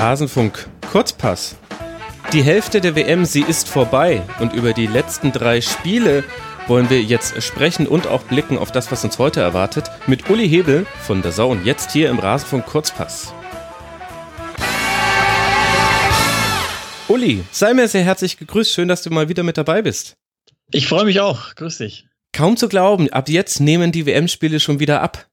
Rasenfunk Kurzpass. Die Hälfte der WM, sie ist vorbei und über die letzten drei Spiele wollen wir jetzt sprechen und auch blicken auf das, was uns heute erwartet, mit Uli Hebel von der Zone, jetzt hier im Rasenfunk Kurzpass. Uli, sei mir sehr herzlich gegrüßt, schön, dass du mal wieder mit dabei bist. Ich freue mich auch, grüß dich. Kaum zu glauben, ab jetzt nehmen die WM-Spiele schon wieder ab.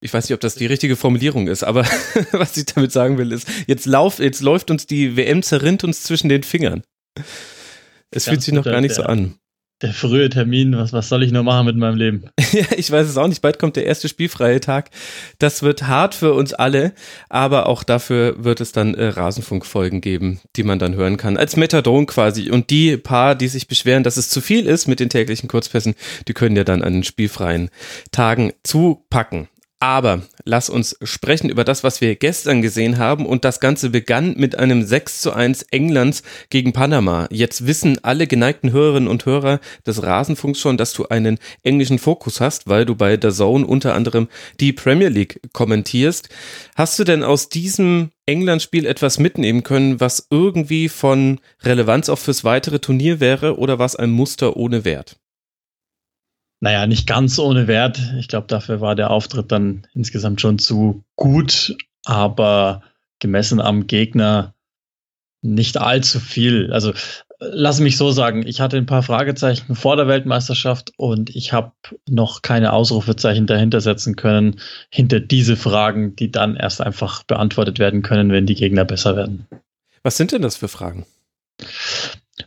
Ich weiß nicht, ob das die richtige Formulierung ist, aber was ich damit sagen will, ist, jetzt, lauf, jetzt läuft uns die WM, zerrinnt uns zwischen den Fingern. Es fühlt sich noch gar nicht so an. Der frühe Termin, was, was soll ich nur machen mit meinem Leben? ja, ich weiß es auch nicht. Bald kommt der erste spielfreie Tag. Das wird hart für uns alle, aber auch dafür wird es dann äh, Rasenfunkfolgen geben, die man dann hören kann. Als Methadon quasi. Und die paar, die sich beschweren, dass es zu viel ist mit den täglichen Kurzpässen, die können ja dann an den spielfreien Tagen zupacken. Aber lass uns sprechen über das, was wir gestern gesehen haben. Und das Ganze begann mit einem 6 zu 1 Englands gegen Panama. Jetzt wissen alle geneigten Hörerinnen und Hörer des Rasenfunks schon, dass du einen englischen Fokus hast, weil du bei der Zone unter anderem die Premier League kommentierst. Hast du denn aus diesem England-Spiel etwas mitnehmen können, was irgendwie von Relevanz auch fürs weitere Turnier wäre oder was ein Muster ohne Wert? Naja, nicht ganz ohne Wert. Ich glaube, dafür war der Auftritt dann insgesamt schon zu gut, aber gemessen am Gegner nicht allzu viel. Also lass mich so sagen, ich hatte ein paar Fragezeichen vor der Weltmeisterschaft und ich habe noch keine Ausrufezeichen dahinter setzen können, hinter diese Fragen, die dann erst einfach beantwortet werden können, wenn die Gegner besser werden. Was sind denn das für Fragen?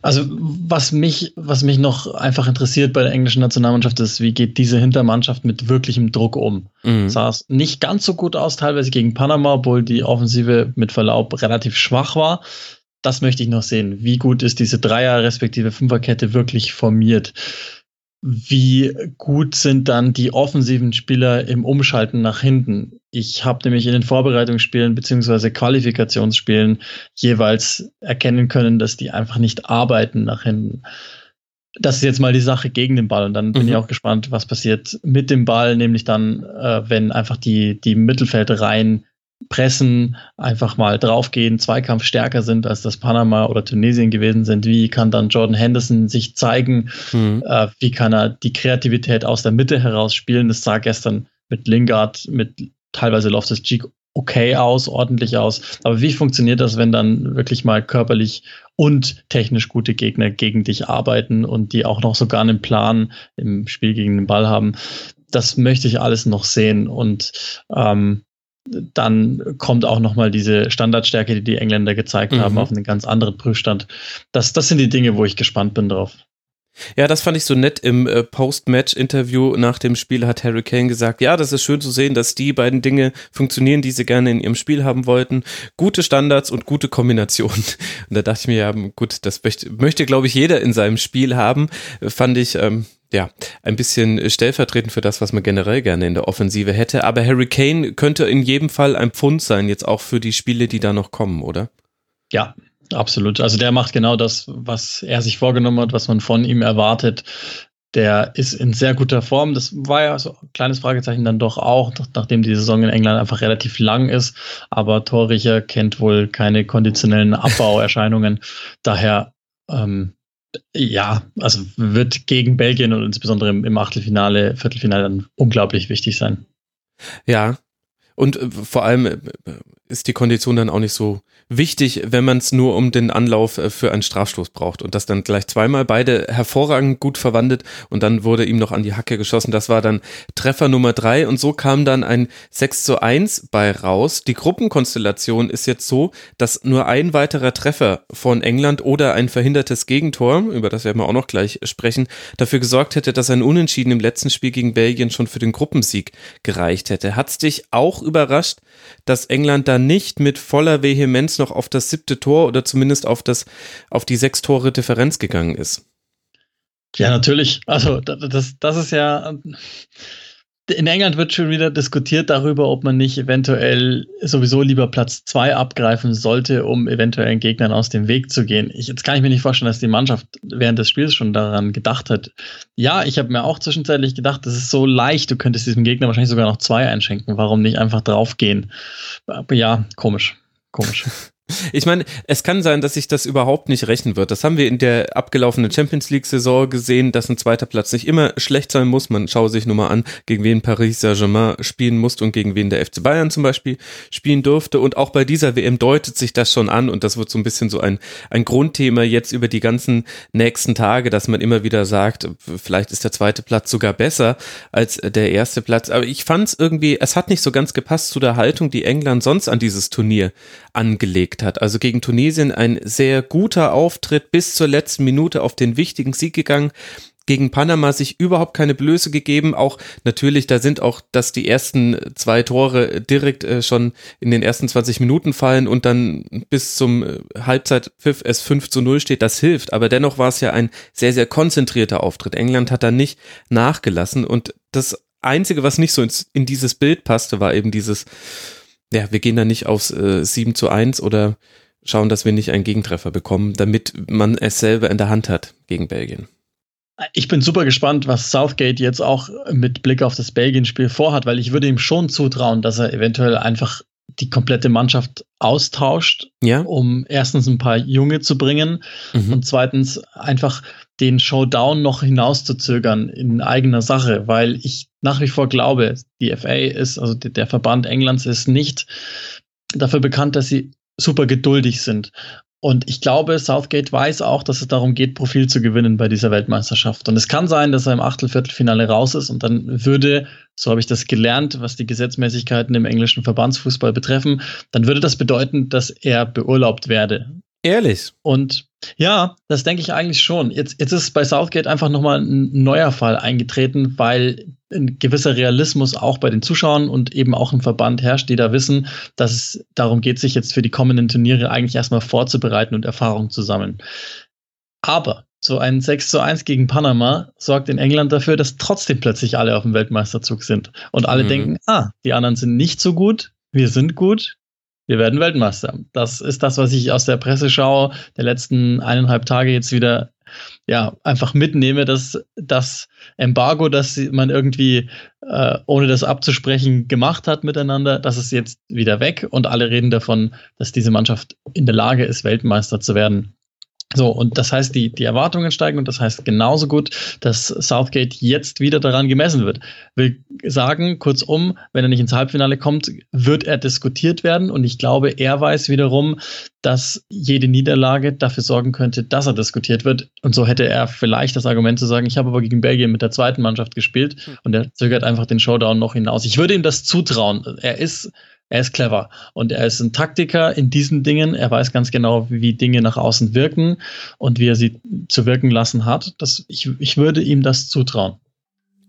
Also was mich, was mich noch einfach interessiert bei der englischen Nationalmannschaft ist, wie geht diese Hintermannschaft mit wirklichem Druck um? Mhm. Sah es nicht ganz so gut aus, teilweise gegen Panama, obwohl die Offensive mit Verlaub relativ schwach war. Das möchte ich noch sehen. Wie gut ist diese Dreier- respektive Fünferkette wirklich formiert? wie gut sind dann die offensiven Spieler im Umschalten nach hinten? Ich habe nämlich in den Vorbereitungsspielen beziehungsweise Qualifikationsspielen jeweils erkennen können, dass die einfach nicht arbeiten nach hinten. Das ist jetzt mal die Sache gegen den Ball und dann bin mhm. ich auch gespannt, was passiert mit dem Ball, nämlich dann, äh, wenn einfach die, die Mittelfeldreihen pressen, einfach mal draufgehen, Zweikampf stärker sind, als das Panama oder Tunesien gewesen sind. Wie kann dann Jordan Henderson sich zeigen? Mhm. Äh, wie kann er die Kreativität aus der Mitte heraus spielen? Das sah gestern mit Lingard, mit teilweise Loftus Cheek okay aus, ordentlich aus. Aber wie funktioniert das, wenn dann wirklich mal körperlich und technisch gute Gegner gegen dich arbeiten und die auch noch sogar einen Plan im Spiel gegen den Ball haben? Das möchte ich alles noch sehen und ähm, dann kommt auch nochmal diese Standardstärke, die die Engländer gezeigt mhm. haben, auf einen ganz anderen Prüfstand. Das, das sind die Dinge, wo ich gespannt bin drauf. Ja, das fand ich so nett. Im äh, Post-Match-Interview nach dem Spiel hat Harry Kane gesagt, ja, das ist schön zu sehen, dass die beiden Dinge funktionieren, die sie gerne in ihrem Spiel haben wollten. Gute Standards und gute Kombinationen. Und da dachte ich mir, ja, gut, das möchte, möchte glaube ich, jeder in seinem Spiel haben. Fand ich, ähm, ja, ein bisschen stellvertretend für das, was man generell gerne in der Offensive hätte. Aber Harry Kane könnte in jedem Fall ein Pfund sein, jetzt auch für die Spiele, die da noch kommen, oder? Ja, absolut. Also der macht genau das, was er sich vorgenommen hat, was man von ihm erwartet. Der ist in sehr guter Form. Das war ja so ein kleines Fragezeichen dann doch auch, nachdem die Saison in England einfach relativ lang ist. Aber Torricher kennt wohl keine konditionellen Abbauerscheinungen. Daher ähm, ja, also wird gegen Belgien und insbesondere im, Achtelfinale, Viertelfinale dann unglaublich wichtig sein. Ja, und äh, vor allem äh, ist die Kondition dann auch nicht so wichtig, wenn man es nur um den Anlauf äh, für einen Strafstoß braucht und das dann gleich zweimal beide hervorragend gut verwandelt und dann wurde ihm noch an die Hacke geschossen. Das war dann Treffer Nummer drei und so kam dann ein 6 zu 1 bei raus. Die Gruppenkonstellation ist jetzt so, dass nur ein weiterer Treffer von England oder ein verhindertes Gegentor, über das werden wir auch noch gleich sprechen, dafür gesorgt hätte, dass ein Unentschieden im letzten Spiel gegen Belgien schon für den Gruppensieg gereicht hätte. Hat's dich auch überrascht, dass England da nicht mit voller Vehemenz noch auf das siebte Tor oder zumindest auf das, auf die sechs Tore Differenz gegangen ist. Ja, natürlich. Also, das, das ist ja, in England wird schon wieder diskutiert darüber, ob man nicht eventuell sowieso lieber Platz zwei abgreifen sollte, um eventuellen Gegnern aus dem Weg zu gehen. Ich, jetzt kann ich mir nicht vorstellen, dass die Mannschaft während des Spiels schon daran gedacht hat. Ja, ich habe mir auch zwischenzeitlich gedacht, das ist so leicht, du könntest diesem Gegner wahrscheinlich sogar noch zwei einschenken. Warum nicht einfach draufgehen? Ja, komisch. Komisch. Ich meine, es kann sein, dass sich das überhaupt nicht rechnen wird. Das haben wir in der abgelaufenen Champions League-Saison gesehen, dass ein zweiter Platz nicht immer schlecht sein muss. Man schaue sich nur mal an, gegen wen Paris Saint-Germain spielen musste und gegen wen der FC Bayern zum Beispiel spielen durfte. Und auch bei dieser WM deutet sich das schon an und das wird so ein bisschen so ein, ein Grundthema jetzt über die ganzen nächsten Tage, dass man immer wieder sagt, vielleicht ist der zweite Platz sogar besser als der erste Platz. Aber ich fand es irgendwie, es hat nicht so ganz gepasst zu der Haltung, die England sonst an dieses Turnier angelegt hat. Also gegen Tunesien ein sehr guter Auftritt bis zur letzten Minute auf den wichtigen Sieg gegangen gegen Panama sich überhaupt keine Blöße gegeben. Auch natürlich, da sind auch, dass die ersten zwei Tore direkt äh, schon in den ersten 20 Minuten fallen und dann bis zum äh, Halbzeitpfiff es 5 zu 0 steht, das hilft. Aber dennoch war es ja ein sehr, sehr konzentrierter Auftritt. England hat da nicht nachgelassen und das Einzige, was nicht so ins, in dieses Bild passte, war eben dieses ja, wir gehen da nicht aufs äh, 7 zu 1 oder schauen, dass wir nicht einen Gegentreffer bekommen, damit man es selber in der Hand hat gegen Belgien. Ich bin super gespannt, was Southgate jetzt auch mit Blick auf das Belgien-Spiel vorhat, weil ich würde ihm schon zutrauen, dass er eventuell einfach die komplette Mannschaft austauscht, ja. um erstens ein paar Junge zu bringen mhm. und zweitens einfach den Showdown noch hinauszuzögern in eigener Sache, weil ich nach wie vor glaube, die FA ist, also der Verband Englands ist nicht dafür bekannt, dass sie super geduldig sind. Und ich glaube, Southgate weiß auch, dass es darum geht, Profil zu gewinnen bei dieser Weltmeisterschaft. Und es kann sein, dass er im Achtelviertelfinale raus ist und dann würde, so habe ich das gelernt, was die Gesetzmäßigkeiten im englischen Verbandsfußball betreffen, dann würde das bedeuten, dass er beurlaubt werde. Ehrlich. Und ja, das denke ich eigentlich schon. Jetzt, jetzt ist bei Southgate einfach nochmal ein neuer Fall eingetreten, weil ein gewisser Realismus auch bei den Zuschauern und eben auch im Verband herrscht, die da wissen, dass es darum geht, sich jetzt für die kommenden Turniere eigentlich erstmal vorzubereiten und Erfahrung zu sammeln. Aber so ein 6 zu 1 gegen Panama sorgt in England dafür, dass trotzdem plötzlich alle auf dem Weltmeisterzug sind. Und alle mhm. denken, ah, die anderen sind nicht so gut, wir sind gut, wir werden Weltmeister. Das ist das, was ich aus der Presseschau der letzten eineinhalb Tage jetzt wieder ja einfach mitnehme, dass das Embargo, das man irgendwie äh, ohne das abzusprechen gemacht hat miteinander, das ist jetzt wieder weg und alle reden davon, dass diese Mannschaft in der Lage ist, Weltmeister zu werden. So, und das heißt, die, die Erwartungen steigen und das heißt genauso gut, dass Southgate jetzt wieder daran gemessen wird. Will sagen, kurzum, wenn er nicht ins Halbfinale kommt, wird er diskutiert werden und ich glaube, er weiß wiederum, dass jede Niederlage dafür sorgen könnte, dass er diskutiert wird. Und so hätte er vielleicht das Argument zu sagen, ich habe aber gegen Belgien mit der zweiten Mannschaft gespielt hm. und er zögert einfach den Showdown noch hinaus. Ich würde ihm das zutrauen. Er ist er ist clever und er ist ein Taktiker in diesen Dingen. Er weiß ganz genau, wie Dinge nach außen wirken und wie er sie zu wirken lassen hat. Das, ich, ich würde ihm das zutrauen.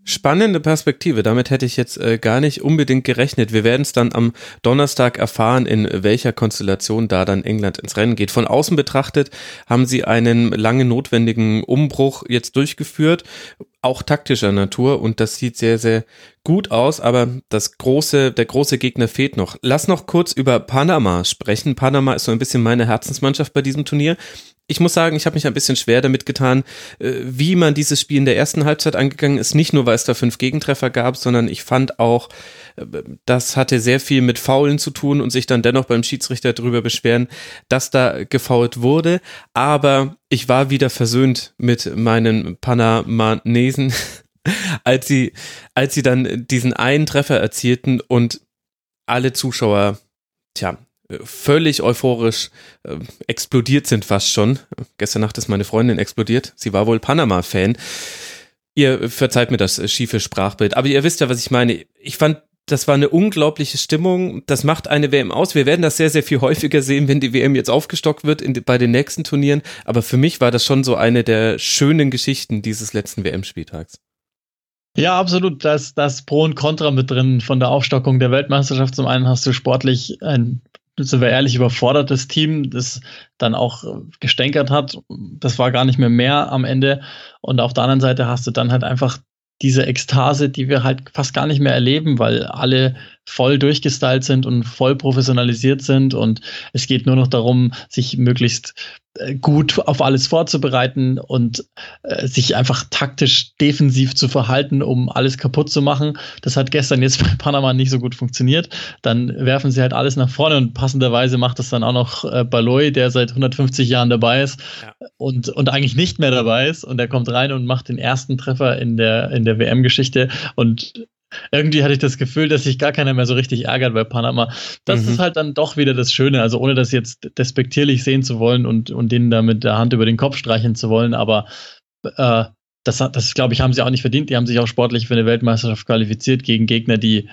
Spannende Perspektive. Damit hätte ich jetzt äh, gar nicht unbedingt gerechnet. Wir werden es dann am Donnerstag erfahren, in welcher Konstellation da dann England ins Rennen geht. Von außen betrachtet haben sie einen lange notwendigen Umbruch jetzt durchgeführt, auch taktischer Natur und das sieht sehr, sehr gut aus, aber das große, der große Gegner fehlt noch. Lass noch kurz über Panama sprechen. Panama ist so ein bisschen meine Herzensmannschaft bei diesem Turnier ich muss sagen, ich habe mich ein bisschen schwer damit getan, äh, wie man dieses Spiel in der ersten Halbzeit angegangen ist. Nicht nur, weil es da fünf Gegentreffer gab, sondern ich fand auch, äh, das hatte sehr viel mit Faulen zu tun und sich dann dennoch beim Schiedsrichter darüber beschweren, dass da gefault wurde. Aber ich war wieder versöhnt mit meinen Panamanesen, als sie, als sie dann diesen einen Treffer erzielten und alle Zuschauer, tja, völlig euphorisch äh, explodiert sind fast schon. Gestern Nacht ist meine Freundin explodiert. Sie war wohl Panama-Fan. Ihr verzeiht mir das schiefe Sprachbild, aber ihr wisst ja, was ich meine. Ich fand, das war eine unglaubliche Stimmung. Das macht eine WM aus. Wir werden das sehr, sehr viel häufiger sehen, wenn die WM jetzt aufgestockt wird in, bei den nächsten Turnieren. Aber für mich war das schon so eine der schönen Geschichten dieses letzten WM-Spieltags. Ja, absolut. Da das Pro und Contra mit drin von der Aufstockung der Weltmeisterschaft. Zum einen hast du sportlich ein sind wir ehrlich, überfordertes Team, das dann auch gestänkert hat. Das war gar nicht mehr mehr am Ende. Und auf der anderen Seite hast du dann halt einfach diese Ekstase, die wir halt fast gar nicht mehr erleben, weil alle voll durchgestylt sind und voll professionalisiert sind und es geht nur noch darum, sich möglichst äh, gut auf alles vorzubereiten und äh, sich einfach taktisch defensiv zu verhalten, um alles kaputt zu machen. Das hat gestern jetzt bei Panama nicht so gut funktioniert. Dann werfen sie halt alles nach vorne und passenderweise macht das dann auch noch äh, Baloy, der seit 150 Jahren dabei ist ja. und, und eigentlich nicht mehr dabei ist und der kommt rein und macht den ersten Treffer in der, in der WM-Geschichte und irgendwie hatte ich das Gefühl, dass sich gar keiner mehr so richtig ärgert bei Panama. Das mhm. ist halt dann doch wieder das Schöne. Also ohne das jetzt despektierlich sehen zu wollen und, und denen da mit der Hand über den Kopf streichen zu wollen, aber äh, das, das glaube ich, haben sie auch nicht verdient. Die haben sich auch sportlich für eine Weltmeisterschaft qualifiziert gegen Gegner, die,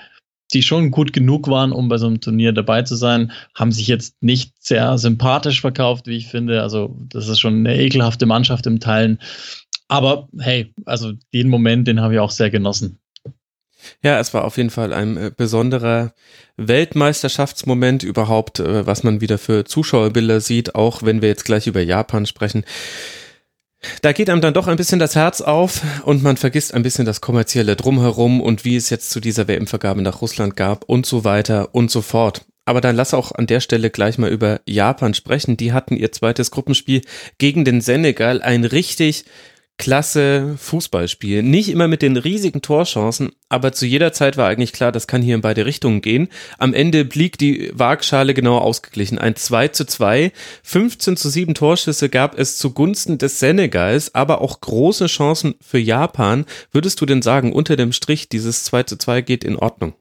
die schon gut genug waren, um bei so einem Turnier dabei zu sein, haben sich jetzt nicht sehr sympathisch verkauft, wie ich finde. Also das ist schon eine ekelhafte Mannschaft im Teilen. Aber hey, also den Moment, den habe ich auch sehr genossen. Ja, es war auf jeden Fall ein äh, besonderer Weltmeisterschaftsmoment überhaupt, äh, was man wieder für Zuschauerbilder sieht, auch wenn wir jetzt gleich über Japan sprechen. Da geht einem dann doch ein bisschen das Herz auf und man vergisst ein bisschen das kommerzielle Drumherum und wie es jetzt zu dieser WM-Vergabe nach Russland gab und so weiter und so fort. Aber dann lass auch an der Stelle gleich mal über Japan sprechen. Die hatten ihr zweites Gruppenspiel gegen den Senegal, ein richtig klasse Fußballspiel. Nicht immer mit den riesigen Torchancen, aber zu jeder Zeit war eigentlich klar, das kann hier in beide Richtungen gehen. Am Ende blieb die Waagschale genau ausgeglichen. Ein 2 zu 2, 15 zu 7 Torschüsse gab es zugunsten des Senegals, aber auch große Chancen für Japan. Würdest du denn sagen, unter dem Strich, dieses 2 zu 2 geht in Ordnung?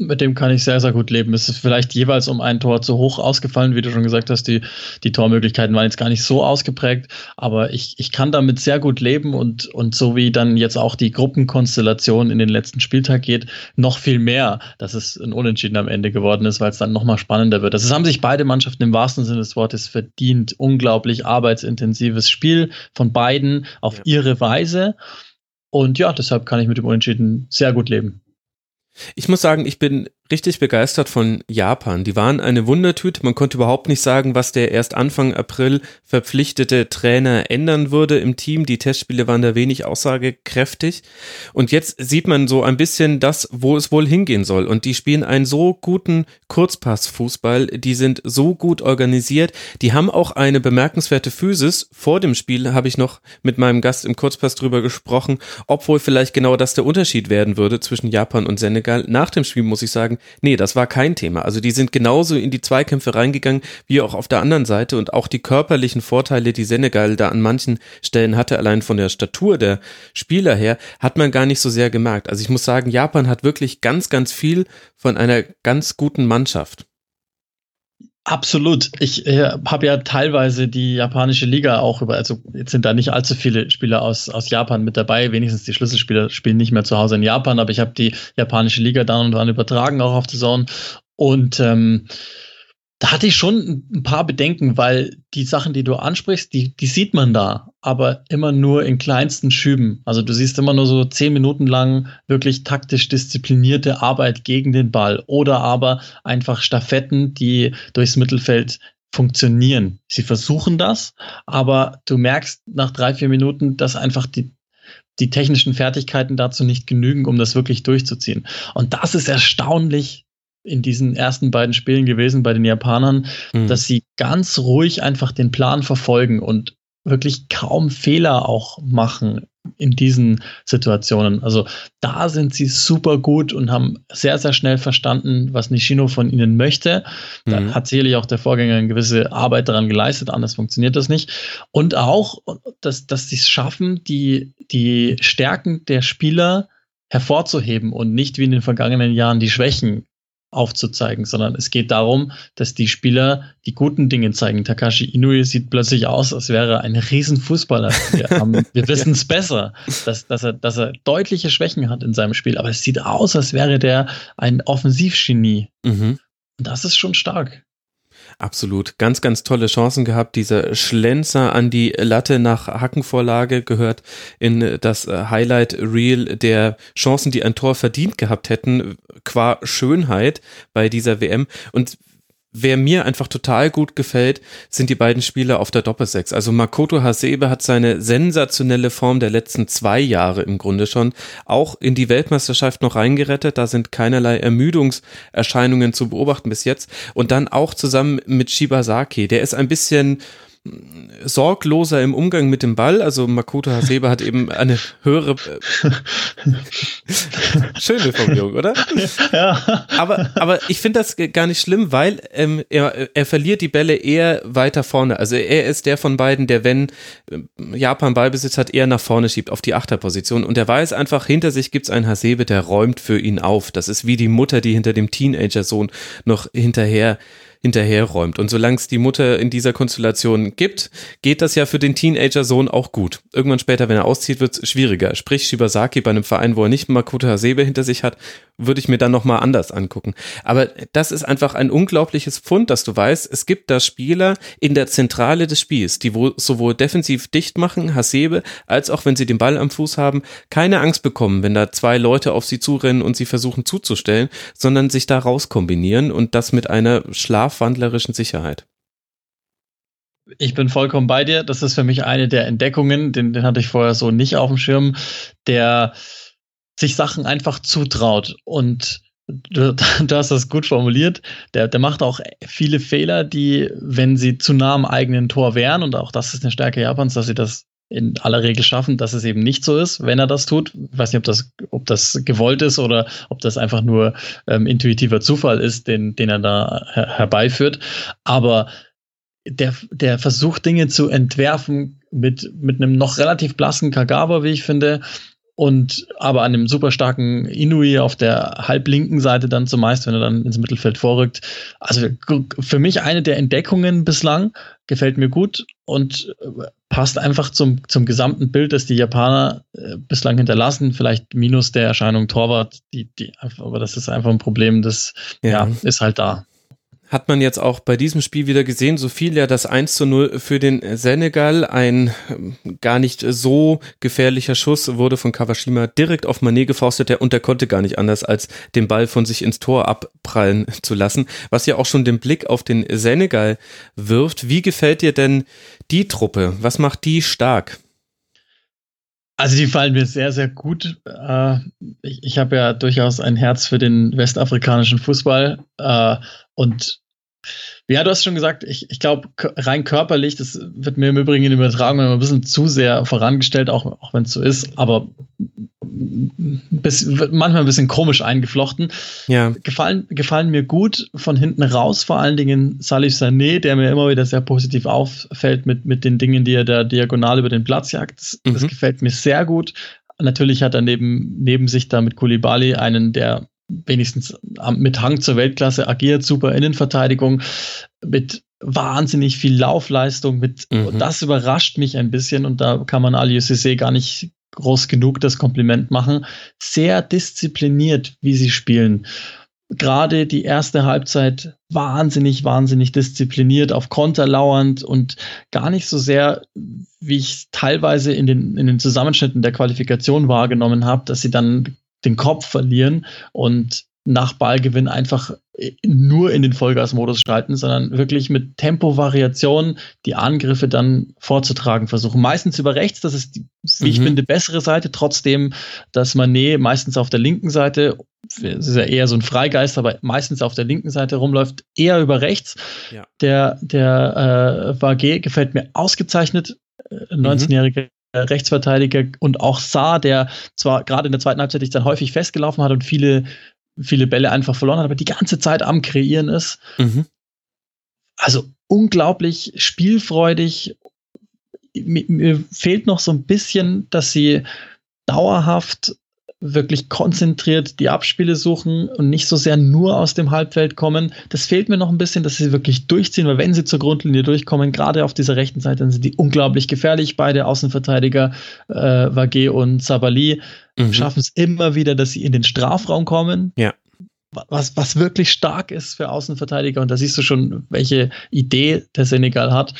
Mit dem kann ich sehr, sehr gut leben. Es ist vielleicht jeweils um ein Tor zu hoch ausgefallen, wie du schon gesagt hast. Die, die Tormöglichkeiten waren jetzt gar nicht so ausgeprägt, aber ich, ich kann damit sehr gut leben und, und so wie dann jetzt auch die Gruppenkonstellation in den letzten Spieltag geht, noch viel mehr, dass es ein Unentschieden am Ende geworden ist, weil es dann nochmal spannender wird. Das also haben sich beide Mannschaften im wahrsten Sinne des Wortes verdient. Unglaublich arbeitsintensives Spiel von beiden auf ja. ihre Weise. Und ja, deshalb kann ich mit dem Unentschieden sehr gut leben. Ich muss sagen, ich bin richtig begeistert von Japan. Die waren eine Wundertüte. Man konnte überhaupt nicht sagen, was der erst Anfang April verpflichtete Trainer ändern würde im Team. Die Testspiele waren da wenig aussagekräftig. Und jetzt sieht man so ein bisschen das, wo es wohl hingehen soll. Und die spielen einen so guten Kurzpassfußball. Die sind so gut organisiert. Die haben auch eine bemerkenswerte Physis. Vor dem Spiel habe ich noch mit meinem Gast im Kurzpass drüber gesprochen, ob wohl vielleicht genau das der Unterschied werden würde zwischen Japan und Senegal. Nach dem Spiel muss ich sagen, nee, das war kein Thema. Also die sind genauso in die Zweikämpfe reingegangen wie auch auf der anderen Seite und auch die körperlichen Vorteile, die Senegal da an manchen Stellen hatte, allein von der Statur der Spieler her, hat man gar nicht so sehr gemerkt. Also ich muss sagen, Japan hat wirklich ganz, ganz viel von einer ganz guten Mannschaft. Absolut. Ich äh, habe ja teilweise die japanische Liga auch über, also jetzt sind da nicht allzu viele Spieler aus, aus Japan mit dabei, wenigstens die Schlüsselspieler spielen nicht mehr zu Hause in Japan, aber ich habe die japanische Liga dann und wann übertragen, auch auf die Zone. Und ähm, da hatte ich schon ein paar Bedenken, weil die Sachen, die du ansprichst, die, die sieht man da, aber immer nur in kleinsten Schüben. Also du siehst immer nur so zehn Minuten lang wirklich taktisch disziplinierte Arbeit gegen den Ball oder aber einfach Staffetten, die durchs Mittelfeld funktionieren. Sie versuchen das, aber du merkst nach drei, vier Minuten, dass einfach die, die technischen Fertigkeiten dazu nicht genügen, um das wirklich durchzuziehen. Und das ist erstaunlich in diesen ersten beiden Spielen gewesen bei den Japanern, mhm. dass sie ganz ruhig einfach den Plan verfolgen und wirklich kaum Fehler auch machen in diesen Situationen. Also da sind sie super gut und haben sehr, sehr schnell verstanden, was Nishino von ihnen möchte. Mhm. Da hat sicherlich auch der Vorgänger eine gewisse Arbeit daran geleistet, anders funktioniert das nicht. Und auch, dass, dass sie es schaffen, die, die Stärken der Spieler hervorzuheben und nicht wie in den vergangenen Jahren die Schwächen aufzuzeigen, sondern es geht darum, dass die Spieler die guten Dinge zeigen. Takashi Inoue sieht plötzlich aus, als wäre er ein Riesenfußballer. Wir, haben, wir wissen es besser, dass, dass, er, dass er deutliche Schwächen hat in seinem Spiel, aber es sieht aus, als wäre der ein Offensivgenie. Mhm. Und das ist schon stark. Absolut. Ganz, ganz tolle Chancen gehabt. Dieser Schlenzer an die Latte nach Hackenvorlage gehört in das Highlight Reel der Chancen, die ein Tor verdient gehabt hätten, qua Schönheit bei dieser WM. Und wer mir einfach total gut gefällt, sind die beiden Spieler auf der Doppelsechs. Also Makoto Hasebe hat seine sensationelle Form der letzten zwei Jahre im Grunde schon auch in die Weltmeisterschaft noch reingerettet. Da sind keinerlei Ermüdungserscheinungen zu beobachten bis jetzt. Und dann auch zusammen mit Shibasaki. Der ist ein bisschen sorgloser im Umgang mit dem Ball. Also Makoto Hasebe hat eben eine höhere äh, schöne Formulierung, oder? Ja. Aber, aber ich finde das gar nicht schlimm, weil ähm, er, er verliert die Bälle eher weiter vorne. Also er ist der von beiden, der, wenn äh, Japan Ballbesitz hat, eher nach vorne schiebt, auf die Achterposition. Und er weiß einfach, hinter sich gibt es einen Hasebe, der räumt für ihn auf. Das ist wie die Mutter, die hinter dem Teenager-Sohn noch hinterher hinterherräumt. Und solange es die Mutter in dieser Konstellation gibt, geht das ja für den Teenager-Sohn auch gut. Irgendwann später, wenn er auszieht, wird es schwieriger. Sprich, Shibasaki bei einem Verein, wo er nicht Makoto Hasebe hinter sich hat, würde ich mir dann nochmal anders angucken. Aber das ist einfach ein unglaubliches Pfund, dass du weißt, es gibt da Spieler in der Zentrale des Spiels, die sowohl defensiv dicht machen, Hasebe, als auch wenn sie den Ball am Fuß haben, keine Angst bekommen, wenn da zwei Leute auf sie zurennen und sie versuchen zuzustellen, sondern sich da rauskombinieren und das mit einer schlafwandlerischen Sicherheit. Ich bin vollkommen bei dir. Das ist für mich eine der Entdeckungen, den, den hatte ich vorher so nicht auf dem Schirm, der sich Sachen einfach zutraut. Und du, du, hast das gut formuliert. Der, der macht auch viele Fehler, die, wenn sie zu nah am eigenen Tor wären, und auch das ist eine Stärke Japans, dass sie das in aller Regel schaffen, dass es eben nicht so ist, wenn er das tut. Ich weiß nicht, ob das, ob das gewollt ist oder ob das einfach nur ähm, intuitiver Zufall ist, den, den er da her herbeiführt. Aber der, der versucht Dinge zu entwerfen mit, mit einem noch relativ blassen Kagawa, wie ich finde, und aber an einem super starken Inui auf der halblinken Seite dann zumeist, wenn er dann ins Mittelfeld vorrückt. Also für mich eine der Entdeckungen bislang, gefällt mir gut und äh, passt einfach zum, zum gesamten Bild, das die Japaner äh, bislang hinterlassen. Vielleicht minus der Erscheinung Torwart, die, die, aber das ist einfach ein Problem, das ja. ja ist halt da hat man jetzt auch bei diesem Spiel wieder gesehen, so fiel ja das 1 zu 0 für den Senegal. Ein ähm, gar nicht so gefährlicher Schuss wurde von Kawashima direkt auf Manet gefaustet und der konnte gar nicht anders, als den Ball von sich ins Tor abprallen zu lassen, was ja auch schon den Blick auf den Senegal wirft. Wie gefällt dir denn die Truppe? Was macht die stark? Also die fallen mir sehr, sehr gut. Äh, ich, ich habe ja durchaus ein Herz für den westafrikanischen Fußball äh, und ja, du hast schon gesagt, ich, ich glaube, rein körperlich, das wird mir im Übrigen in Übertragung immer ein bisschen zu sehr vorangestellt, auch, auch wenn es so ist, aber bis, manchmal ein bisschen komisch eingeflochten. Ja. Gefallen, gefallen mir gut von hinten raus, vor allen Dingen Salif Sané, der mir immer wieder sehr positiv auffällt mit, mit den Dingen, die er da diagonal über den Platz jagt. Das, mhm. das gefällt mir sehr gut. Natürlich hat er neben, neben sich da mit Kulibali einen, der wenigstens mit Hang zur Weltklasse agiert, super Innenverteidigung, mit wahnsinnig viel Laufleistung, mit, mhm. das überrascht mich ein bisschen und da kann man Ali Cissé gar nicht groß genug das Kompliment machen. Sehr diszipliniert, wie sie spielen. Gerade die erste Halbzeit wahnsinnig, wahnsinnig diszipliniert, auf Konter lauernd und gar nicht so sehr, wie ich teilweise in den, in den Zusammenschnitten der Qualifikation wahrgenommen habe, dass sie dann den Kopf verlieren und nach Ballgewinn einfach nur in den Vollgasmodus schalten, sondern wirklich mit Tempovariation die Angriffe dann vorzutragen versuchen. Meistens über rechts, das ist, die, wie mhm. ich finde, bessere Seite, trotzdem, dass Manet meistens auf der linken Seite, es ist ja eher so ein Freigeist, aber meistens auf der linken Seite rumläuft, eher über rechts. Ja. Der, der äh, Vage gefällt mir ausgezeichnet, 19-jährige äh, mhm. Rechtsverteidiger und auch Saar, der zwar gerade in der zweiten Halbzeit sich dann häufig festgelaufen hat und viele, viele Bälle einfach verloren hat, aber die ganze Zeit am Kreieren ist. Mhm. Also unglaublich spielfreudig. Mir, mir fehlt noch so ein bisschen, dass sie dauerhaft wirklich konzentriert die Abspiele suchen und nicht so sehr nur aus dem Halbfeld kommen. Das fehlt mir noch ein bisschen, dass sie wirklich durchziehen, weil wenn sie zur Grundlinie durchkommen, gerade auf dieser rechten Seite, dann sind die unglaublich gefährlich. Beide Außenverteidiger, äh, Vage und Sabali, mhm. schaffen es immer wieder, dass sie in den Strafraum kommen. Ja. Was, was wirklich stark ist für Außenverteidiger. Und da siehst du schon, welche Idee der Senegal hat.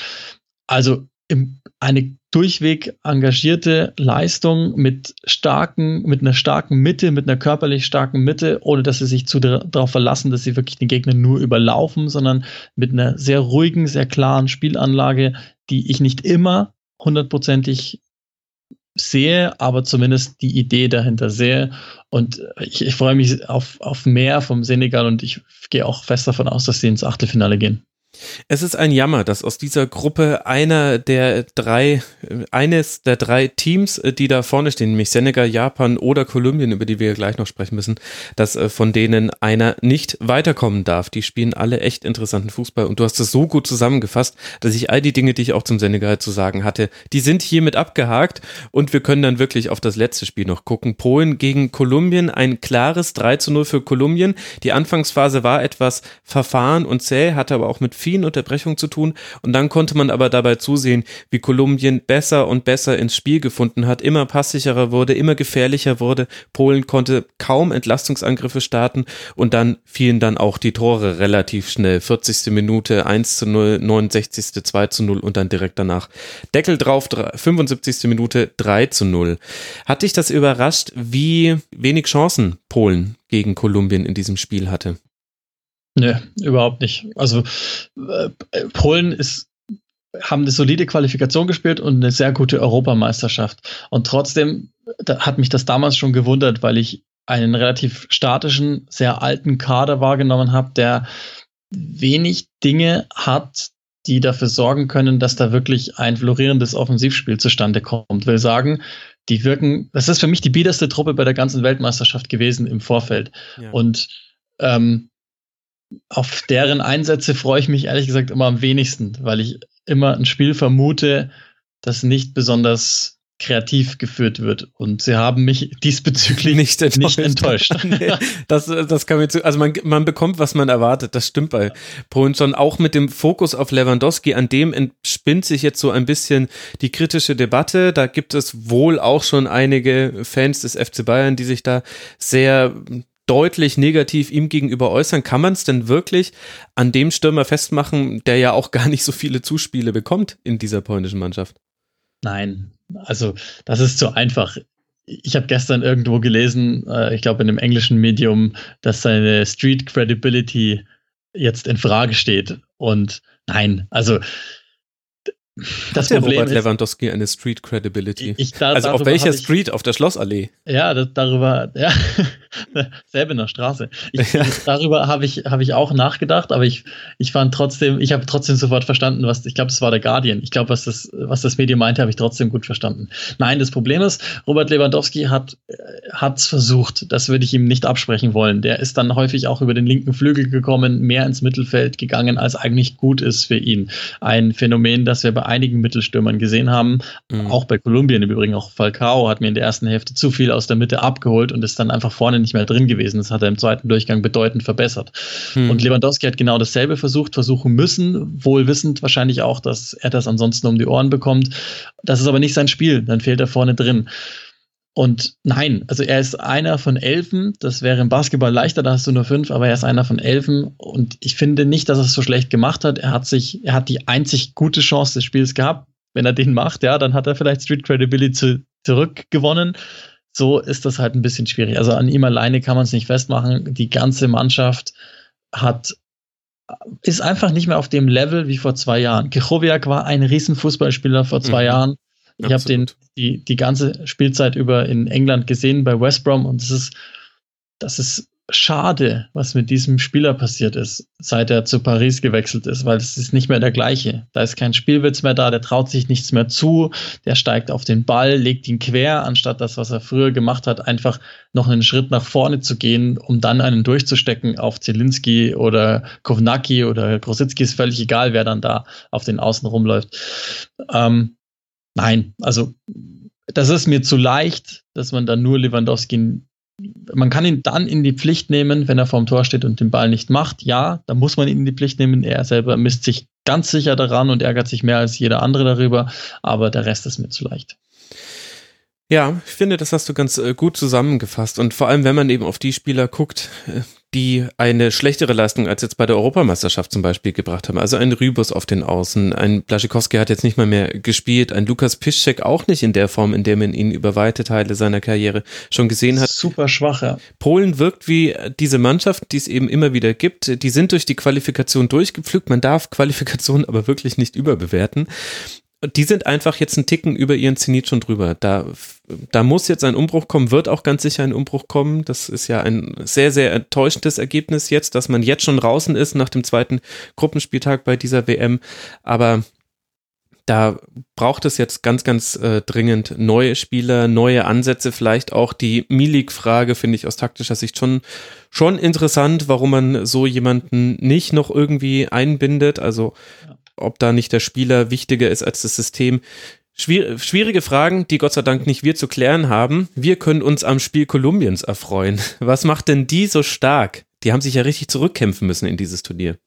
Also im, eine durchweg engagierte Leistung mit starken, mit einer starken Mitte, mit einer körperlich starken Mitte, ohne dass sie sich zu darauf verlassen, dass sie wirklich den Gegner nur überlaufen, sondern mit einer sehr ruhigen, sehr klaren Spielanlage, die ich nicht immer hundertprozentig sehe, aber zumindest die Idee dahinter sehe. Und ich, ich freue mich auf, auf mehr vom Senegal und ich gehe auch fest davon aus, dass sie ins Achtelfinale gehen. Es ist ein Jammer, dass aus dieser Gruppe einer der drei, eines der drei Teams, äh, die da vorne stehen, nämlich Senegal, Japan oder Kolumbien, über die wir gleich noch sprechen müssen, dass äh, von denen einer nicht weiterkommen darf. Die spielen alle echt interessanten Fußball und du hast es so gut zusammengefasst, dass ich all die Dinge, die ich auch zum Senegal zu sagen hatte, die sind hiermit abgehakt und wir können dann wirklich auf das letzte Spiel noch gucken. Polen gegen Kolumbien, ein klares 3 zu 0 für Kolumbien. Die Anfangsphase war etwas verfahren und zäh, hatte aber auch mit vielen Unterbrechungen zu tun. Und dann konnte man aber dabei zusehen, wie Kolumbien besser und besser ins Spiel gefunden hat, immer passsicherer wurde, immer gefährlicher wurde. Polen konnte kaum Entlastungsangriffe starten und dann fielen dann auch die Tore relativ schnell. 40. Minute 1 zu 0, 69. 2 zu 0 und dann direkt danach Deckel drauf, 75. Minute 3 zu 0. Hat dich das überrascht, wie wenig Chancen Polen gegen Kolumbien in diesem Spiel hatte? Nö, überhaupt nicht. Also äh, Polen ist haben eine solide Qualifikation gespielt und eine sehr gute Europameisterschaft. Und trotzdem da hat mich das damals schon gewundert, weil ich einen relativ statischen, sehr alten Kader wahrgenommen habe, der wenig Dinge hat, die dafür sorgen können, dass da wirklich ein florierendes Offensivspiel zustande kommt. Will sagen, die wirken, das ist für mich die biederste Truppe bei der ganzen Weltmeisterschaft gewesen im Vorfeld. Ja. Und ähm, auf deren Einsätze freue ich mich ehrlich gesagt immer am wenigsten, weil ich immer ein Spiel vermute, das nicht besonders kreativ geführt wird. Und sie haben mich diesbezüglich nicht enttäuscht. Nicht enttäuscht. nee, das, das kann mir zu, also man, man bekommt, was man erwartet. Das stimmt bei Polen schon. Auch mit dem Fokus auf Lewandowski, an dem entspinnt sich jetzt so ein bisschen die kritische Debatte. Da gibt es wohl auch schon einige Fans des FC Bayern, die sich da sehr deutlich negativ ihm gegenüber äußern. Kann man es denn wirklich an dem Stürmer festmachen, der ja auch gar nicht so viele Zuspiele bekommt in dieser polnischen Mannschaft? Nein, also das ist zu einfach. Ich habe gestern irgendwo gelesen, äh, ich glaube in einem englischen Medium, dass seine Street Credibility jetzt in Frage steht. Und nein, also das Hat Problem Robert ist, Lewandowski eine Street Credibility. Ich, da, also auf welcher ich, Street? Auf der Schlossallee? Ja, das, darüber, ja, der Straße. Ich, ja. Darüber habe ich, hab ich auch nachgedacht, aber ich, ich fand trotzdem, ich habe trotzdem sofort verstanden, was, ich glaube, das war der Guardian. Ich glaube, was das, was das Medium meinte, habe ich trotzdem gut verstanden. Nein, das Problem ist, Robert Lewandowski hat es versucht. Das würde ich ihm nicht absprechen wollen. Der ist dann häufig auch über den linken Flügel gekommen, mehr ins Mittelfeld gegangen, als eigentlich gut ist für ihn. Ein Phänomen, das wir bei einigen Mittelstürmern gesehen haben. Mhm. Auch bei Kolumbien im Übrigen, auch Falcao hat mir in der ersten Hälfte zu viel aus der Mitte abgeholt und ist dann einfach vorne nicht mehr drin gewesen. Das hat er im zweiten Durchgang bedeutend verbessert. Mhm. Und Lewandowski hat genau dasselbe versucht, versuchen müssen, wohl wissend wahrscheinlich auch, dass er das ansonsten um die Ohren bekommt. Das ist aber nicht sein Spiel, dann fehlt er vorne drin. Und nein, also er ist einer von Elfen. Das wäre im Basketball leichter, da hast du nur fünf, aber er ist einer von Elfen. Und ich finde nicht, dass er es so schlecht gemacht hat. Er hat sich, er hat die einzig gute Chance des Spiels gehabt. Wenn er den macht, ja, dann hat er vielleicht Street Credibility zu, zurückgewonnen. So ist das halt ein bisschen schwierig. Also an ihm alleine kann man es nicht festmachen. Die ganze Mannschaft hat ist einfach nicht mehr auf dem Level wie vor zwei Jahren. Kichowiak war ein Riesenfußballspieler vor zwei mhm. Jahren. Ich habe den die, die ganze Spielzeit über in England gesehen bei West Brom und das ist, das ist schade, was mit diesem Spieler passiert ist, seit er zu Paris gewechselt ist, weil es ist nicht mehr der gleiche. Da ist kein Spielwitz mehr da, der traut sich nichts mehr zu, der steigt auf den Ball, legt ihn quer, anstatt das, was er früher gemacht hat, einfach noch einen Schritt nach vorne zu gehen, um dann einen durchzustecken auf Zielinski oder Kovnacki oder Grosicki, ist völlig egal, wer dann da auf den Außen rumläuft. Ähm, Nein, also das ist mir zu leicht, dass man dann nur Lewandowski, man kann ihn dann in die Pflicht nehmen, wenn er vorm Tor steht und den Ball nicht macht. Ja, da muss man ihn in die Pflicht nehmen. Er selber misst sich ganz sicher daran und ärgert sich mehr als jeder andere darüber, aber der Rest ist mir zu leicht. Ja, ich finde, das hast du ganz äh, gut zusammengefasst. Und vor allem, wenn man eben auf die Spieler guckt, äh, die eine schlechtere Leistung als jetzt bei der Europameisterschaft zum Beispiel gebracht haben. Also ein Rübus auf den Außen, ein Blaschikowski hat jetzt nicht mal mehr gespielt, ein Lukas Piszczek auch nicht in der Form, in der man ihn über weite Teile seiner Karriere schon gesehen hat. Super schwach, ja. Polen wirkt wie diese Mannschaft, die es eben immer wieder gibt. Die sind durch die Qualifikation durchgepflügt. Man darf Qualifikation aber wirklich nicht überbewerten die sind einfach jetzt einen Ticken über ihren Zenit schon drüber. Da, da muss jetzt ein Umbruch kommen, wird auch ganz sicher ein Umbruch kommen. Das ist ja ein sehr, sehr enttäuschendes Ergebnis jetzt, dass man jetzt schon draußen ist nach dem zweiten Gruppenspieltag bei dieser WM. Aber da braucht es jetzt ganz, ganz äh, dringend neue Spieler, neue Ansätze, vielleicht auch die Milik-Frage finde ich aus taktischer Sicht schon, schon interessant, warum man so jemanden nicht noch irgendwie einbindet. Also ob da nicht der Spieler wichtiger ist als das System. Schwierige Fragen, die Gott sei Dank nicht wir zu klären haben. Wir können uns am Spiel Kolumbiens erfreuen. Was macht denn die so stark? Die haben sich ja richtig zurückkämpfen müssen in dieses Turnier.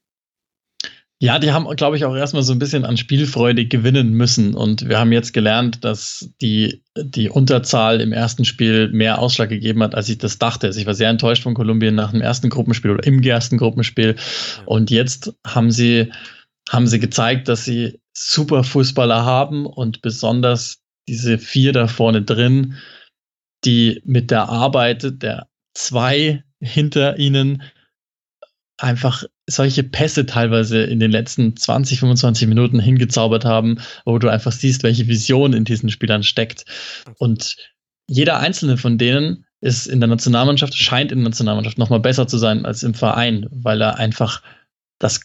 Ja, die haben, glaube ich, auch erstmal so ein bisschen an Spielfreude gewinnen müssen. Und wir haben jetzt gelernt, dass die, die Unterzahl im ersten Spiel mehr Ausschlag gegeben hat, als ich das dachte. Also ich war sehr enttäuscht von Kolumbien nach dem ersten Gruppenspiel oder im ersten Gruppenspiel. Und jetzt haben sie haben sie gezeigt, dass sie super Fußballer haben und besonders diese vier da vorne drin, die mit der Arbeit der zwei hinter ihnen einfach solche Pässe teilweise in den letzten 20, 25 Minuten hingezaubert haben, wo du einfach siehst, welche Vision in diesen Spielern steckt. Und jeder einzelne von denen ist in der Nationalmannschaft, scheint in der Nationalmannschaft nochmal besser zu sein als im Verein, weil er einfach das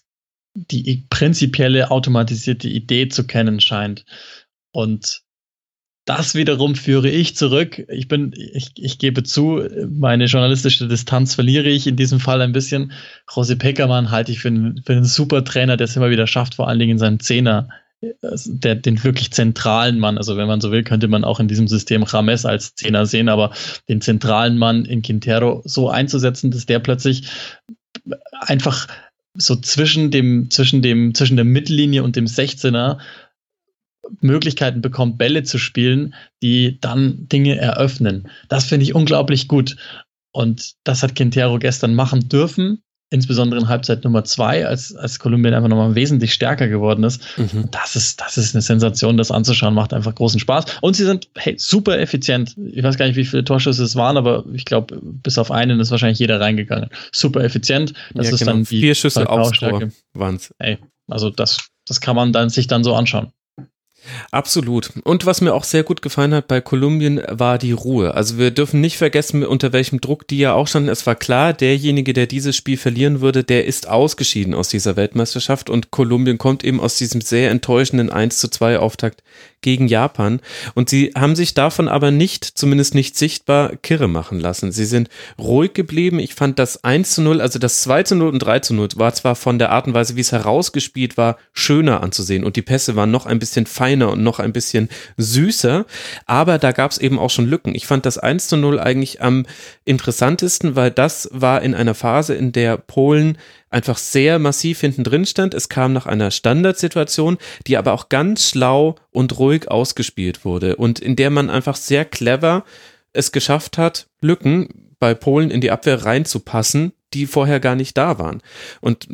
die prinzipielle automatisierte Idee zu kennen scheint. Und das wiederum führe ich zurück. Ich bin, ich, ich gebe zu, meine journalistische Distanz verliere ich in diesem Fall ein bisschen. José Peckermann halte ich für einen, für einen super Trainer, der es immer wieder schafft, vor allen Dingen in seinem Zehner, der, den wirklich zentralen Mann, also wenn man so will, könnte man auch in diesem System Rames als Zehner sehen, aber den zentralen Mann in Quintero so einzusetzen, dass der plötzlich einfach so zwischen dem, zwischen dem, zwischen der Mittellinie und dem 16er Möglichkeiten bekommt, Bälle zu spielen, die dann Dinge eröffnen. Das finde ich unglaublich gut. Und das hat Quintero gestern machen dürfen insbesondere in Halbzeit Nummer zwei, als, als Kolumbien einfach nochmal wesentlich stärker geworden ist. Mhm. Das ist, das ist eine Sensation, das anzuschauen, macht einfach großen Spaß. Und sie sind, hey, super effizient. Ich weiß gar nicht, wie viele Torschüsse es waren, aber ich glaube, bis auf einen ist wahrscheinlich jeder reingegangen. Super effizient. Das ja, ist genau. dann die vier Schüsse aufs Tor. Hey, also das, das kann man dann sich dann so anschauen. Absolut. Und was mir auch sehr gut gefallen hat bei Kolumbien war die Ruhe. Also wir dürfen nicht vergessen, unter welchem Druck die ja auch standen. Es war klar, derjenige, der dieses Spiel verlieren würde, der ist ausgeschieden aus dieser Weltmeisterschaft und Kolumbien kommt eben aus diesem sehr enttäuschenden 1 zu 2 Auftakt gegen Japan. Und sie haben sich davon aber nicht, zumindest nicht sichtbar, kirre machen lassen. Sie sind ruhig geblieben. Ich fand das 1 zu 0, also das 2 zu 0 und 3 zu 0 war zwar von der Art und Weise, wie es herausgespielt war, schöner anzusehen und die Pässe waren noch ein bisschen feiner und noch ein bisschen süßer, aber da gab es eben auch schon Lücken. Ich fand das 1 zu 0 eigentlich am interessantesten, weil das war in einer Phase, in der Polen einfach sehr massiv hinten drin stand. Es kam nach einer Standardsituation, die aber auch ganz schlau und ruhig ausgespielt wurde und in der man einfach sehr clever es geschafft hat, Lücken bei Polen in die Abwehr reinzupassen, die vorher gar nicht da waren. Und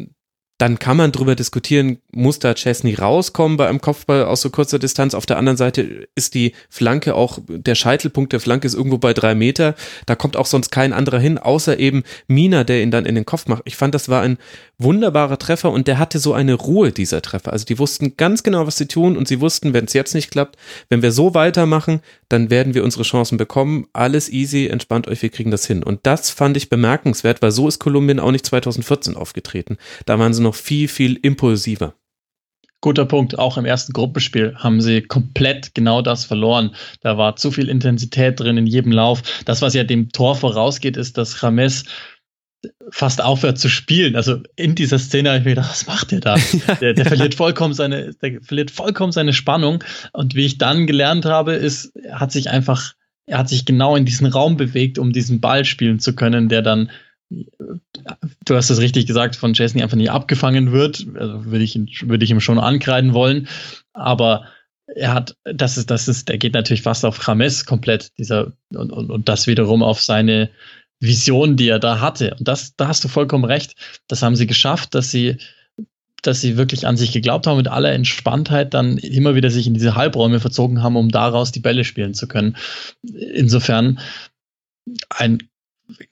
dann kann man drüber diskutieren, muss da Chesney rauskommen bei einem Kopfball aus so kurzer Distanz. Auf der anderen Seite ist die Flanke auch, der Scheitelpunkt der Flanke ist irgendwo bei drei Meter. Da kommt auch sonst kein anderer hin, außer eben Mina, der ihn dann in den Kopf macht. Ich fand, das war ein wunderbarer Treffer und der hatte so eine Ruhe, dieser Treffer. Also die wussten ganz genau, was sie tun und sie wussten, wenn es jetzt nicht klappt, wenn wir so weitermachen, dann werden wir unsere Chancen bekommen. Alles easy, entspannt euch, wir kriegen das hin. Und das fand ich bemerkenswert, weil so ist Kolumbien auch nicht 2014 aufgetreten. Da waren sie noch viel, viel impulsiver. Guter Punkt. Auch im ersten Gruppenspiel haben sie komplett genau das verloren. Da war zu viel Intensität drin in jedem Lauf. Das, was ja dem Tor vorausgeht, ist, dass James fast aufhört zu spielen. Also in dieser Szene habe ich mir gedacht, was macht der da? Der, der verliert vollkommen seine, der verliert vollkommen seine Spannung. Und wie ich dann gelernt habe, ist, er hat sich einfach, er hat sich genau in diesen Raum bewegt, um diesen Ball spielen zu können, der dann, du hast es richtig gesagt, von Chesney einfach nicht abgefangen wird. Also würde ich, würde ich ihm schon ankreiden wollen. Aber er hat, das ist, das ist, der geht natürlich fast auf James komplett, dieser, und, und, und das wiederum auf seine, Vision, die er da hatte. Und das, da hast du vollkommen recht. Das haben sie geschafft, dass sie, dass sie wirklich an sich geglaubt haben, mit aller Entspanntheit dann immer wieder sich in diese Halbräume verzogen haben, um daraus die Bälle spielen zu können. Insofern ein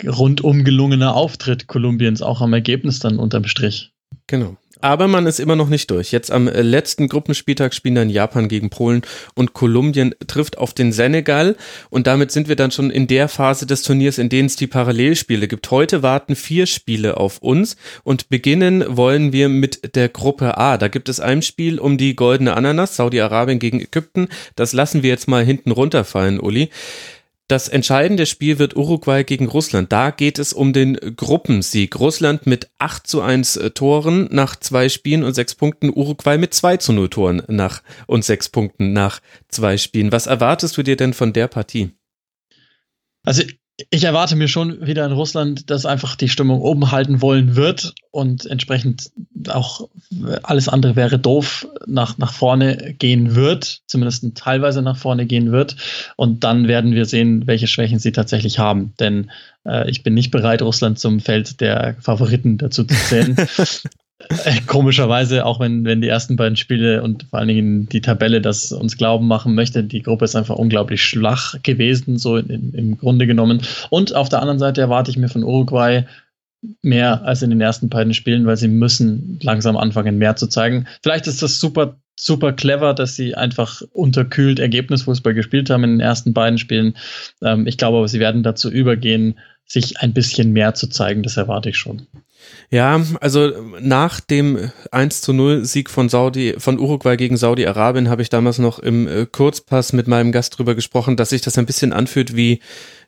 rundum gelungener Auftritt Kolumbiens auch am Ergebnis dann unterm Strich. Genau. Aber man ist immer noch nicht durch. Jetzt am äh, letzten Gruppenspieltag spielen dann Japan gegen Polen und Kolumbien trifft auf den Senegal. Und damit sind wir dann schon in der Phase des Turniers, in denen es die Parallelspiele gibt. Heute warten vier Spiele auf uns und beginnen wollen wir mit der Gruppe A. Da gibt es ein Spiel um die goldene Ananas, Saudi-Arabien gegen Ägypten. Das lassen wir jetzt mal hinten runterfallen, Uli. Das entscheidende Spiel wird Uruguay gegen Russland. Da geht es um den Gruppensieg. Russland mit 8 zu 1 äh, Toren nach zwei Spielen und sechs Punkten. Uruguay mit 2 zu 0 Toren nach und sechs Punkten nach zwei Spielen. Was erwartest du dir denn von der Partie? Also ich erwarte mir schon wieder in Russland, dass einfach die Stimmung oben halten wollen wird und entsprechend auch alles andere wäre doof, nach, nach vorne gehen wird, zumindest teilweise nach vorne gehen wird. Und dann werden wir sehen, welche Schwächen sie tatsächlich haben. Denn äh, ich bin nicht bereit, Russland zum Feld der Favoriten dazu zu zählen. Komischerweise, auch wenn, wenn die ersten beiden Spiele und vor allen Dingen die Tabelle das uns glauben machen möchte, die Gruppe ist einfach unglaublich schwach gewesen, so in, im Grunde genommen. Und auf der anderen Seite erwarte ich mir von Uruguay mehr als in den ersten beiden Spielen, weil sie müssen langsam anfangen, mehr zu zeigen. Vielleicht ist das super, super clever, dass sie einfach unterkühlt Ergebnisfußball gespielt haben in den ersten beiden Spielen. Ähm, ich glaube aber, sie werden dazu übergehen, sich ein bisschen mehr zu zeigen. Das erwarte ich schon. Ja, also nach dem 1 zu 0 Sieg von Saudi, von Uruguay gegen Saudi-Arabien habe ich damals noch im äh, Kurzpass mit meinem Gast drüber gesprochen, dass sich das ein bisschen anfühlt wie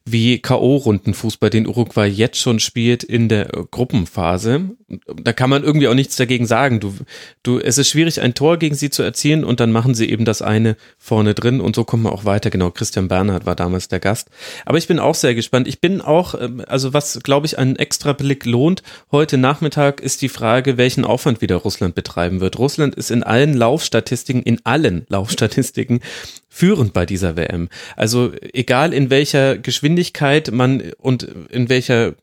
wie K.O.-Rundenfußball, den Uruguay jetzt schon spielt in der Gruppenphase. Da kann man irgendwie auch nichts dagegen sagen. Du, du, es ist schwierig, ein Tor gegen sie zu erzielen und dann machen sie eben das eine vorne drin und so kommt man auch weiter. Genau, Christian Bernhard war damals der Gast. Aber ich bin auch sehr gespannt. Ich bin auch, ähm, also was, glaube ich, einen extra Blick lohnt, heute Nachmittag ist die Frage, welchen Aufwand wieder Russland betreiben wird. Russland ist in allen Laufstatistiken, in allen Laufstatistiken führend bei dieser WM. Also egal in welcher Geschwindigkeit man und in welcher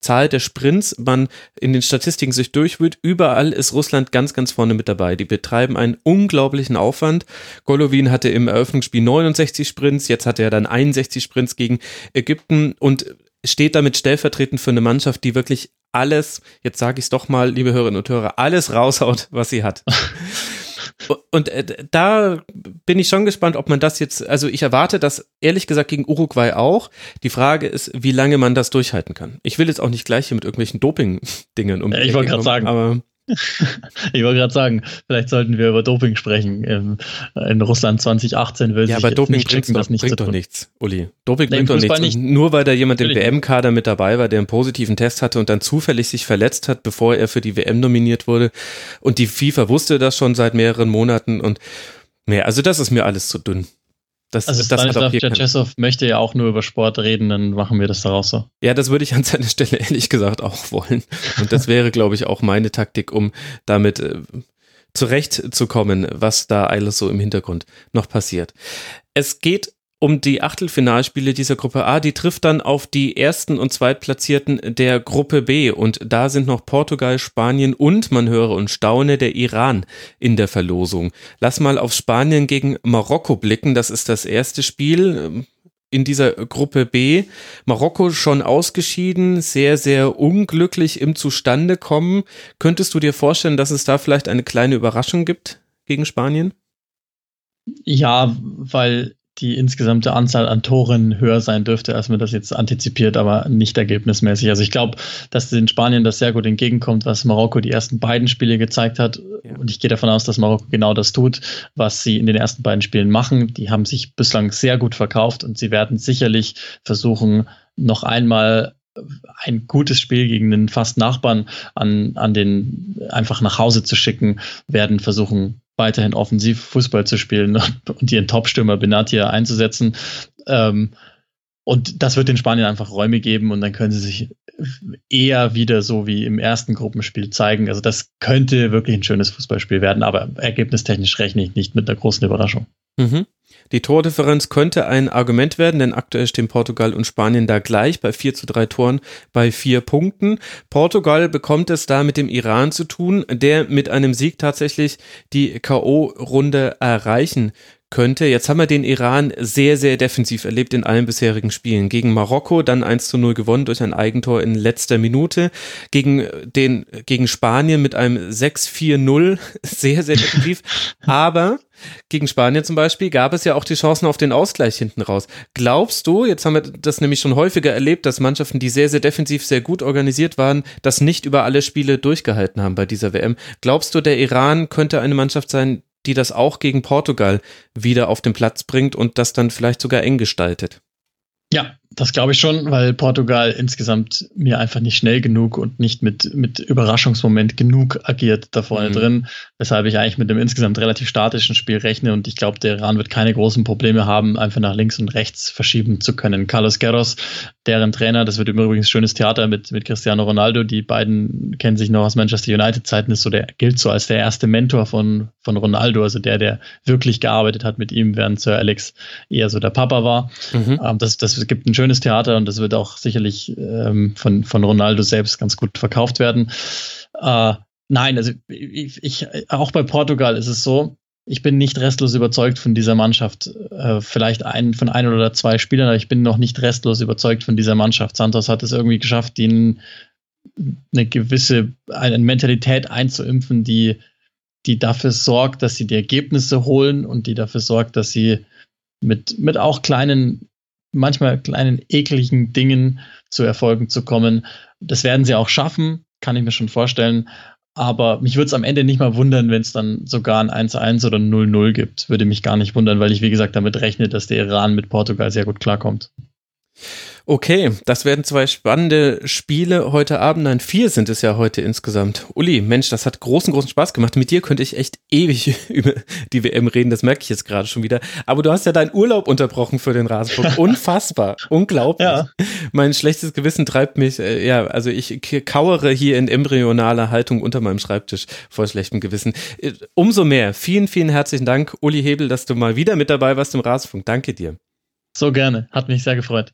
Zahl der Sprints man in den Statistiken sich durchwühlt, überall ist Russland ganz, ganz vorne mit dabei. Die betreiben einen unglaublichen Aufwand. Golovin hatte im Eröffnungsspiel 69 Sprints, jetzt hat er dann 61 Sprints gegen Ägypten und steht damit stellvertretend für eine Mannschaft, die wirklich alles, jetzt sage ich es doch mal, liebe Hörerinnen und Hörer, alles raushaut, was sie hat. Und äh, da bin ich schon gespannt, ob man das jetzt, also ich erwarte das ehrlich gesagt gegen Uruguay auch. Die Frage ist, wie lange man das durchhalten kann. Ich will jetzt auch nicht gleich hier mit irgendwelchen Doping-Dingen um. Ja, ich wollte gerade sagen, aber ich wollte gerade sagen, vielleicht sollten wir über Doping sprechen. In, in Russland 2018 will ja, aber Doping nicht schicken, das nicht bringt doch nichts, Uli. Doping bringt doch nichts. Nicht. nur weil da jemand im WM-Kader mit dabei war, der einen positiven Test hatte und dann zufällig sich verletzt hat, bevor er für die WM nominiert wurde. Und die FIFA wusste das schon seit mehreren Monaten und mehr. Also das ist mir alles zu dünn. Das, also das Stanislav Tschetschesow möchte ja auch nur über Sport reden, dann machen wir das daraus so. Ja, das würde ich an seiner Stelle ehrlich gesagt auch wollen. Und das wäre, glaube ich, auch meine Taktik, um damit äh, zurechtzukommen, was da alles so im Hintergrund noch passiert. Es geht um die Achtelfinalspiele dieser Gruppe A. Die trifft dann auf die ersten und zweitplatzierten der Gruppe B. Und da sind noch Portugal, Spanien und, man höre und staune, der Iran in der Verlosung. Lass mal auf Spanien gegen Marokko blicken. Das ist das erste Spiel ähm, in dieser Gruppe B. Marokko schon ausgeschieden, sehr, sehr unglücklich im Zustandekommen. Könntest du dir vorstellen, dass es da vielleicht eine kleine Überraschung gibt gegen Spanien? Ja, weil die insgesamte Anzahl an Toren höher sein dürfte, als man das jetzt antizipiert, aber nicht ergebnismäßig. Also ich glaube, dass in Spanien das sehr gut entgegenkommt, was Marokko die ersten beiden Spiele gezeigt hat. Ja. Und ich gehe davon aus, dass Marokko genau das tut, was sie in den ersten beiden Spielen machen. Die haben sich bislang sehr gut verkauft und sie werden sicherlich versuchen, noch einmal ein gutes Spiel gegen den fast Nachbarn an, an den einfach nach Hause zu schicken, werden versuchen, weiterhin offensiv Fußball zu spielen und ihren Top-Stürmer Benatia einzusetzen. Ähm, und das wird den Spaniern einfach Räume geben und dann können sie sich eher wieder so wie im ersten Gruppenspiel zeigen. Also das könnte wirklich ein schönes Fußballspiel werden, aber ergebnistechnisch rechne ich nicht mit einer großen Überraschung. Mhm. Die Tordifferenz könnte ein Argument werden, denn aktuell stehen Portugal und Spanien da gleich bei 4 zu 3 Toren bei vier Punkten. Portugal bekommt es da mit dem Iran zu tun, der mit einem Sieg tatsächlich die K.O.-Runde erreichen könnte. Jetzt haben wir den Iran sehr, sehr defensiv erlebt in allen bisherigen Spielen. Gegen Marokko dann 1 zu 0 gewonnen durch ein Eigentor in letzter Minute. Gegen, den, gegen Spanien mit einem 6-4-0 sehr, sehr defensiv. Aber gegen Spanien zum Beispiel gab es ja auch die Chancen auf den Ausgleich hinten raus. Glaubst du, jetzt haben wir das nämlich schon häufiger erlebt, dass Mannschaften, die sehr, sehr defensiv, sehr gut organisiert waren, das nicht über alle Spiele durchgehalten haben bei dieser WM. Glaubst du, der Iran könnte eine Mannschaft sein, die das auch gegen Portugal wieder auf den Platz bringt und das dann vielleicht sogar eng gestaltet. Ja, das glaube ich schon, weil Portugal insgesamt mir einfach nicht schnell genug und nicht mit, mit Überraschungsmoment genug agiert da vorne mhm. drin, weshalb ich eigentlich mit einem insgesamt relativ statischen Spiel rechne und ich glaube, der Iran wird keine großen Probleme haben, einfach nach links und rechts verschieben zu können. Carlos Queiroz, deren Trainer, das wird übrigens schönes Theater mit, mit Cristiano Ronaldo, die beiden kennen sich noch aus Manchester United Zeiten, ist so der, gilt so als der erste Mentor von, von Ronaldo, also der, der wirklich gearbeitet hat mit ihm, während Sir Alex eher so der Papa war. Mhm. Ähm, das, das gibt ein schönes schönes Theater und das wird auch sicherlich ähm, von, von Ronaldo selbst ganz gut verkauft werden. Äh, nein, also ich, ich, auch bei Portugal ist es so, ich bin nicht restlos überzeugt von dieser Mannschaft. Äh, vielleicht ein, von ein oder zwei Spielern, aber ich bin noch nicht restlos überzeugt von dieser Mannschaft. Santos hat es irgendwie geschafft, ihnen eine gewisse eine Mentalität einzuimpfen, die, die dafür sorgt, dass sie die Ergebnisse holen und die dafür sorgt, dass sie mit, mit auch kleinen manchmal kleinen ekligen Dingen zu Erfolgen zu kommen. Das werden sie auch schaffen, kann ich mir schon vorstellen. Aber mich würde es am Ende nicht mal wundern, wenn es dann sogar ein 1-1 oder 0-0 gibt. Würde mich gar nicht wundern, weil ich, wie gesagt, damit rechne, dass der Iran mit Portugal sehr gut klarkommt. Okay, das werden zwei spannende Spiele heute Abend. Nein, vier sind es ja heute insgesamt. Uli, Mensch, das hat großen, großen Spaß gemacht. Mit dir könnte ich echt ewig über die WM reden, das merke ich jetzt gerade schon wieder. Aber du hast ja deinen Urlaub unterbrochen für den Rasenpunkt. Unfassbar, unglaublich. Ja. Mein schlechtes Gewissen treibt mich, äh, ja, also ich kauere hier in embryonaler Haltung unter meinem Schreibtisch vor schlechtem Gewissen. Äh, umso mehr, vielen, vielen herzlichen Dank, Uli Hebel, dass du mal wieder mit dabei warst im Rasenfunk. Danke dir. So gerne, hat mich sehr gefreut.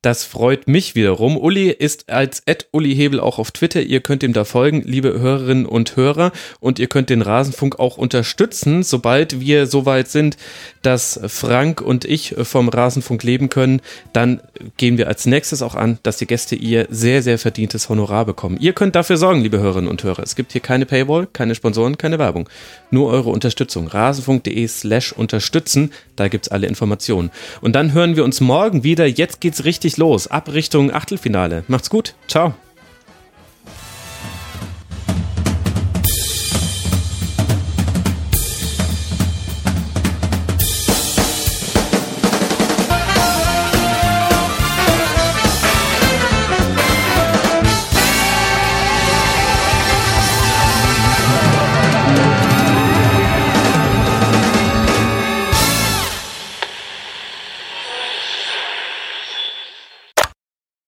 Das freut mich wiederum. Uli ist als Uli Hebel auch auf Twitter. Ihr könnt ihm da folgen, liebe Hörerinnen und Hörer. Und ihr könnt den Rasenfunk auch unterstützen, sobald wir so weit sind, dass Frank und ich vom Rasenfunk leben können. Dann gehen wir als nächstes auch an, dass die Gäste ihr sehr, sehr verdientes Honorar bekommen. Ihr könnt dafür sorgen, liebe Hörerinnen und Hörer. Es gibt hier keine Paywall, keine Sponsoren, keine Werbung. Nur eure Unterstützung. Rasenfunk.de slash unterstützen. Da gibt's alle Informationen. Und dann hören wir uns morgen wieder. Jetzt geht's richtig los. Ab Richtung Achtelfinale. Macht's gut. Ciao.